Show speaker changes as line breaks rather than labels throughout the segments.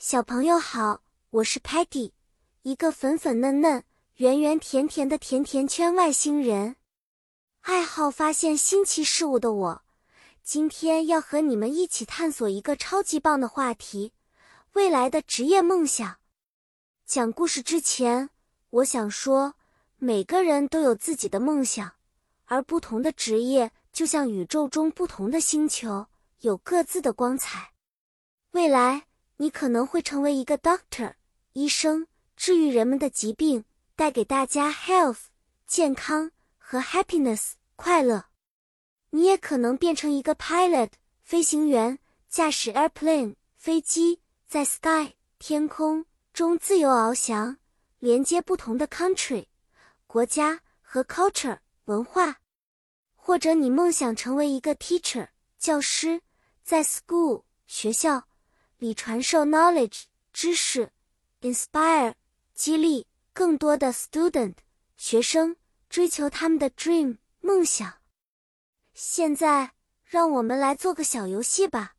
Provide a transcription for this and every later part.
小朋友好，我是 Patty，一个粉粉嫩嫩、圆圆甜甜的甜甜圈外星人，爱好发现新奇事物的我，今天要和你们一起探索一个超级棒的话题——未来的职业梦想。讲故事之前，我想说，每个人都有自己的梦想，而不同的职业就像宇宙中不同的星球，有各自的光彩。未来。你可能会成为一个 doctor 医生，治愈人们的疾病，带给大家 health 健康和 happiness 快乐。你也可能变成一个 pilot 飞行员，驾驶 airplane 飞机，在 sky 天空中自由翱翔，连接不同的 country 国家和 culture 文化。或者你梦想成为一个 teacher 教师，在 school 学校。里传授 knowledge 知识，inspire 激励更多的 student 学生追求他们的 dream 梦想。现在，让我们来做个小游戏吧。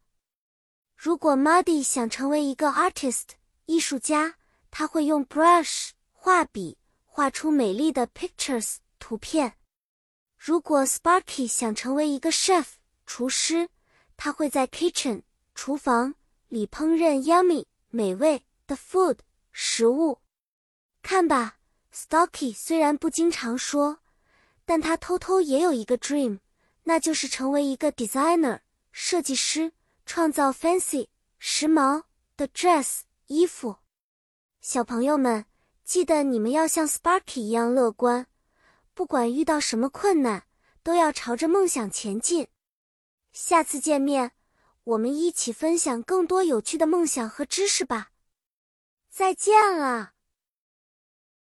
如果 Muddy 想成为一个 artist 艺术家，他会用 brush 画笔画出美丽的 pictures 图片。如果 Sparky 想成为一个 chef 厨师，他会在 kitchen 厨房。里烹饪 yummy 美味的 food 食物，看吧，Stocky 虽然不经常说，但他偷偷也有一个 dream，那就是成为一个 designer 设计师，创造 fancy 时髦的 dress 衣服。小朋友们，记得你们要像 Sparky 一样乐观，不管遇到什么困难，都要朝着梦想前进。下次见面。我们一起分享更多有趣的梦想和知识吧！再见了。